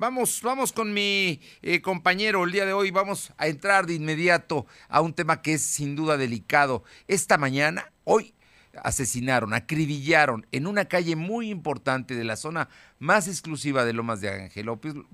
Vamos, vamos con mi eh, compañero el día de hoy. Vamos a entrar de inmediato a un tema que es sin duda delicado. Esta mañana, hoy, asesinaron, acribillaron en una calle muy importante de la zona más exclusiva de Lomas de Angelópolis,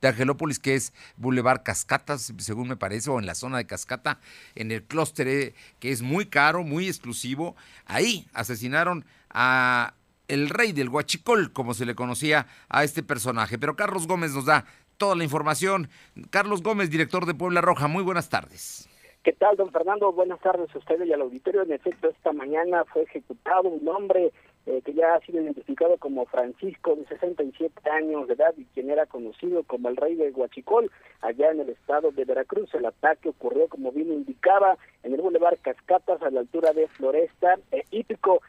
de Angelópolis que es Boulevard Cascatas, según me parece, o en la zona de Cascata, en el clúster eh, que es muy caro, muy exclusivo. Ahí asesinaron a el rey del Huachicol, como se le conocía a este personaje. Pero Carlos Gómez nos da toda la información. Carlos Gómez, director de Puebla Roja, muy buenas tardes. ¿Qué tal, don Fernando? Buenas tardes a ustedes y al auditorio. En efecto, esta mañana fue ejecutado un hombre eh, que ya ha sido identificado como Francisco, de 67 años de edad y quien era conocido como el rey de Huachicol, allá en el estado de Veracruz. El ataque ocurrió, como bien indicaba, en el Boulevard Cascatas, a la altura de Floresta, eh, hípico.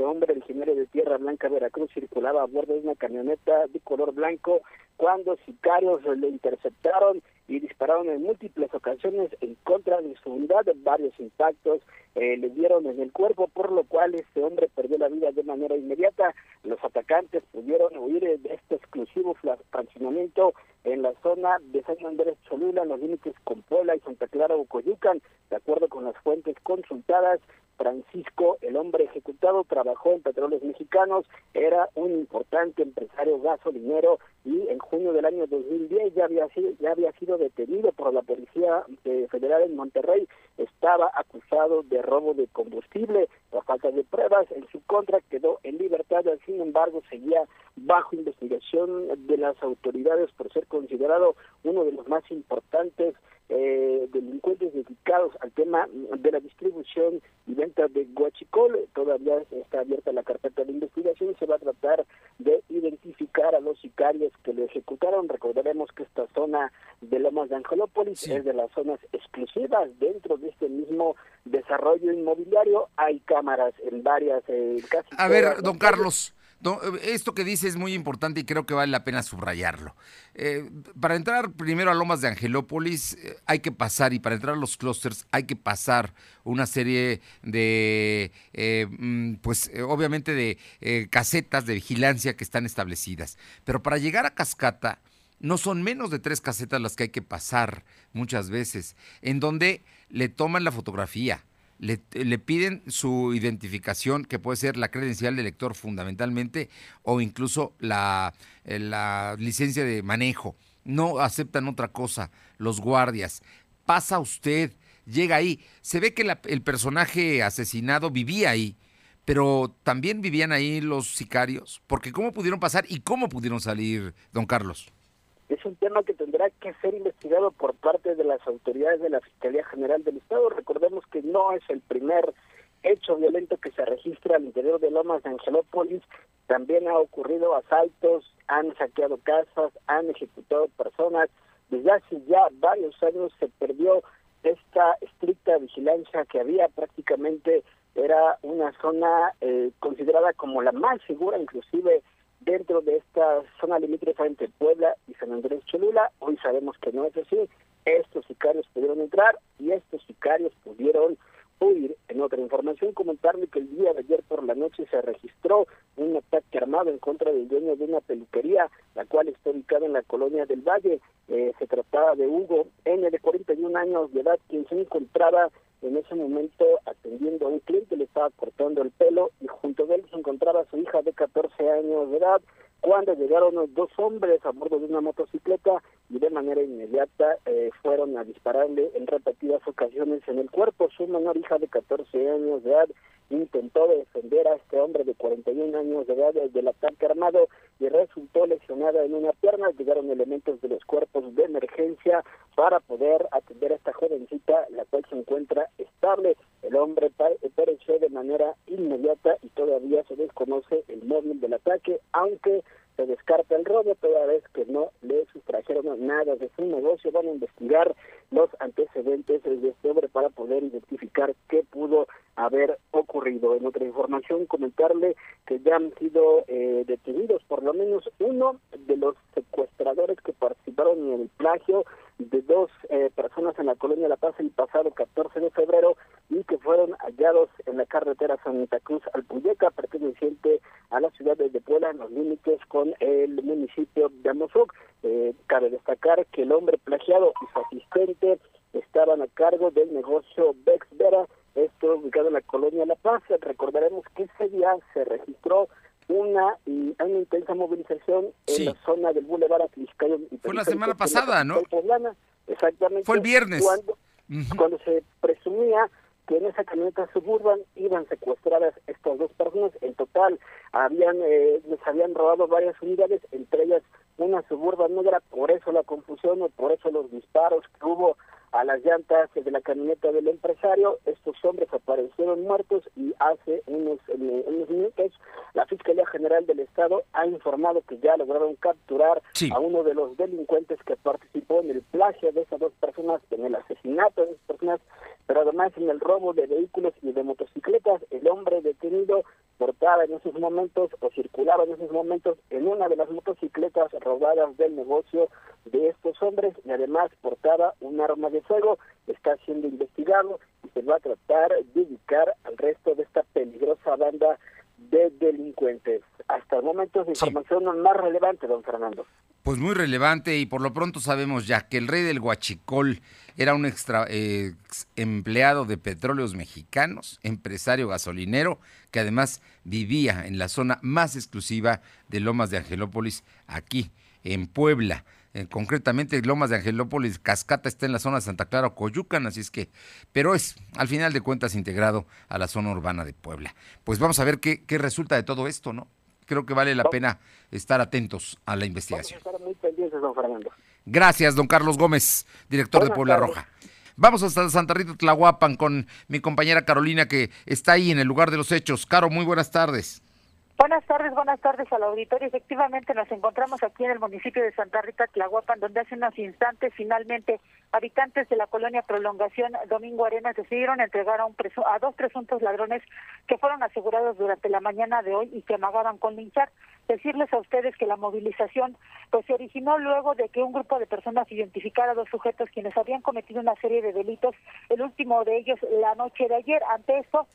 Este hombre originario de Tierra Blanca, Veracruz, circulaba a bordo de una camioneta de color blanco cuando sicarios le interceptaron y dispararon en múltiples ocasiones en contra de su unidad. Varios impactos eh, le dieron en el cuerpo, por lo cual este hombre perdió la vida de manera inmediata. Los atacantes pudieron huir de este exclusivo fraccionamiento en la zona de San Andrés Cholula, en los límites con Puebla y Santa Clara Coyucan. De acuerdo con las fuentes consultadas, Francisco, el hombre ejecutado, trabajó en Petróleos Mexicanos, era un importante empresario gasolinero y en junio del año 2010 ya había sido, ya había sido detenido por la Policía eh, Federal en Monterrey. Estaba acusado de robo de combustible por falta de pruebas. En su contra quedó en libertad, sin embargo seguía bajo investigación de las autoridades por ser considerado uno de los más importantes eh, delincuentes dedicados al tema de la distribución y venta de guachicol. Todavía está abierta la carpeta de investigación y se va a tratar de identificar a los sicarios que lo ejecutaron. Recordaremos que esta zona de Lomas de Angelópolis es de las zonas exclusivas dentro de este mismo desarrollo inmobiliario. Hay cámaras en varias, eh, casi. A ver, don Carlos. Esto que dice es muy importante y creo que vale la pena subrayarlo. Eh, para entrar primero a Lomas de Angelópolis eh, hay que pasar, y para entrar a los clústeres hay que pasar una serie de, eh, mm, pues obviamente de casetas de vigilancia que están establecidas. Pero para llegar a Cascata no son menos de tres casetas las que hay que pasar muchas veces, en donde le toman la fotografía le, piden su identificación, que puede ser la credencial de lector fundamentalmente, o incluso la, eh, la licencia de manejo. No aceptan otra cosa, los guardias. Pasa usted, llega ahí. Se ve que el personaje asesinado vivía ahí, pero también vivían ahí los sicarios, porque ¿cómo pudieron pasar y cómo pudieron salir, don Carlos? Es un tema que tendrá que ser investigado por parte de las autoridades de la Fiscalía General del Estado. Recordemos que no es el primer hecho violento que se registra al interior de Lomas de Angelópolis. También ha ocurrido asaltos, han saqueado casas, han ejecutado personas. Desde hace ya varios años se perdió esta estricta vigilancia que había prácticamente era una zona eh, considerada como la más segura inclusive dentro de esta zona limítrofe entre Puebla y San Andrés Cholula. Hoy sabemos que no es así. Estos sicarios pudieron entrar y estos sicarios pudieron huir. En otra información, comentarle que el día de ayer por la noche se registró un ataque armado en contra del dueño de una peluquería, la cual está ubicada en la colonia del Valle. Eh, se trataba de Hugo N, de 41 años de edad, quien se encontraba en ese momento atendiendo a un cliente, le estaba cortando el pelo y junto a él se encontraba su hija de 14 años de edad cuando llegaron los dos hombres a bordo de una motocicleta y de manera inmediata eh, fueron a dispararle en repetidas ocasiones en el cuerpo. Su menor hija de 14 años de edad intentó defender a este hombre de 41 años de edad del ataque armado y resultó lesionada en una pierna. Llegaron elementos de los cuerpos de emergencia para poder atender a esta jovencita, la cual se encuentra estable. El hombre pereció de manera inmediata y todavía se desconoce el móvil del ataque, aunque se descarta el robo toda vez que no le sustrajeron nada de su negocio. Van a investigar los antecedentes de este hombre para poder identificar qué pudo haber ocurrido. En otra información, comentarle que ya han sido eh, detenidos por lo menos uno de los secuestradores que participaron en el plagio de dos eh, personas en la colonia La Paz el pasado 14 de febrero que fueron hallados en la carretera Santa Cruz Alpuyeca, perteneciente a la ciudad de Puebla, en los límites con el municipio de Amozoc. Eh, cabe destacar que el hombre plagiado y su asistente estaban a cargo del negocio Bex Vera, esto ubicado en la colonia La Paz. Recordaremos que ese día se registró una, una intensa movilización en la zona del Boulevard Atliscayo. Fue la semana pasada, ¿no? exactamente. Fue el viernes. Cuando, cuando se presumía que en esa camioneta suburban iban secuestradas estas dos personas. En total, habían eh, les habían robado varias unidades, entre ellas una suburban negra, por eso la confusión o por eso los disparos que hubo a las llantas de la camioneta del empresario. Estos hombres aparecieron muertos y hace unos, eh, unos minutos la Fiscalía General del Estado ha informado que ya lograron capturar a uno de los delincuentes que participó en el plagio de esas dos personas, en el asesinato de esas personas, pero además en el robo de vehículos y de motocicletas. El hombre detenido portaba en esos momentos o circulaba en esos momentos en una de las motocicletas robadas del negocio de estos hombres y además portaba un arma de fuego, está siendo investigado y se va a tratar de dedicar al resto de esta peligrosa banda de delincuentes. Hasta el momento es información más relevante, don Fernando. Pues muy relevante y por lo pronto sabemos ya que el rey del Huachicol era un extra, eh, empleado de petróleos mexicanos, empresario gasolinero, que además vivía en la zona más exclusiva de Lomas de Angelópolis, aquí en Puebla. Eh, concretamente Lomas de Angelópolis, Cascata está en la zona de Santa Clara o Coyucan, así es que, pero es al final de cuentas integrado a la zona urbana de Puebla. Pues vamos a ver qué, qué resulta de todo esto, ¿no? Creo que vale la pena estar atentos a la investigación. Vamos a estar muy pendientes, don Fernando. Gracias, don Carlos Gómez, director de Puebla Roja. Vamos hasta Santa Rita Tlahuapan con mi compañera Carolina que está ahí en el lugar de los hechos. Caro, muy buenas tardes. Buenas tardes, buenas tardes al auditorio. Efectivamente, nos encontramos aquí en el municipio de Santa Rita, Tlahuapan, donde hace unos instantes finalmente habitantes de la colonia Prolongación Domingo Arenas decidieron entregar a, un a dos presuntos ladrones que fueron asegurados durante la mañana de hoy y que amagaban con linchar. Decirles a ustedes que la movilización pues se originó luego de que un grupo de personas identificara a dos sujetos quienes habían cometido una serie de delitos, el último de ellos la noche de ayer. Ante esto,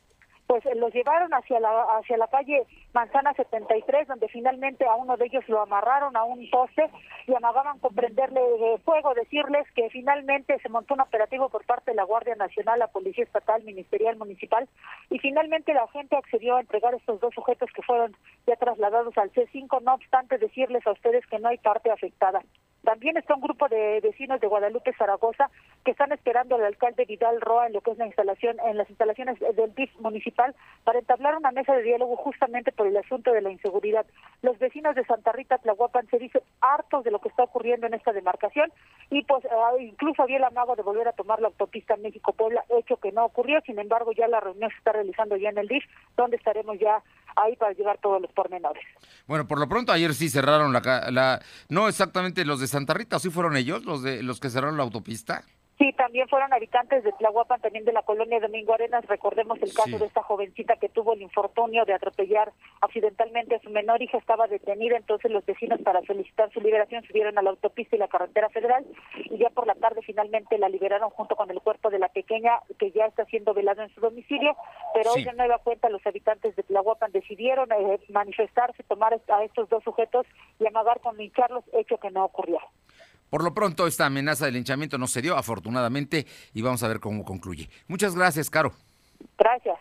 pues eh, los llevaron hacia la hacia la calle Manzana 73 donde finalmente a uno de ellos lo amarraron a un poste y amagaban con prenderle fuego decirles que finalmente se montó un operativo por parte de la Guardia Nacional la Policía Estatal Ministerial Municipal y finalmente la gente accedió a entregar estos dos sujetos que fueron ya trasladados al C5 no obstante decirles a ustedes que no hay parte afectada. También está un grupo de vecinos de Guadalupe Zaragoza que están esperando al alcalde Vidal Roa en lo que es la instalación en las instalaciones del DIF municipal para entablar una mesa de diálogo justamente por el asunto de la inseguridad. Los vecinos de Santa Rita Tlahuapan se dicen hartos de lo que está ocurriendo en esta demarcación y pues ah, incluso había el amago de volver a tomar la autopista México-Puebla, hecho que no ocurrió, sin embargo ya la reunión se está realizando ya en el DIF, donde estaremos ya ahí para llevar todos los pormenores. Bueno, por lo pronto ayer sí cerraron la, la no exactamente los de Santa Rita, ¿sí fueron ellos los de los que cerraron la autopista? Sí, también fueron habitantes de Tlahuapan, también de la colonia Domingo Arenas. Recordemos el caso de esta jovencita que tuvo el infortunio de atropellar accidentalmente a su menor. Hija, estaba detenida, entonces los vecinos para solicitar su liberación subieron a la autopista y la carretera federal. Y ya por la tarde finalmente la liberaron junto con el cuerpo de la pequeña que ya está siendo velado en su domicilio, pero hoy de nueva cuenta los habitantes de Tlahuapan decidieron eh, manifestarse, tomar a estos dos sujetos y amagar con lincharlos, hecho que no ocurrió. Por lo pronto, esta amenaza de linchamiento no se dio, afortunadamente, y vamos a ver cómo concluye. Muchas gracias, Caro. Gracias.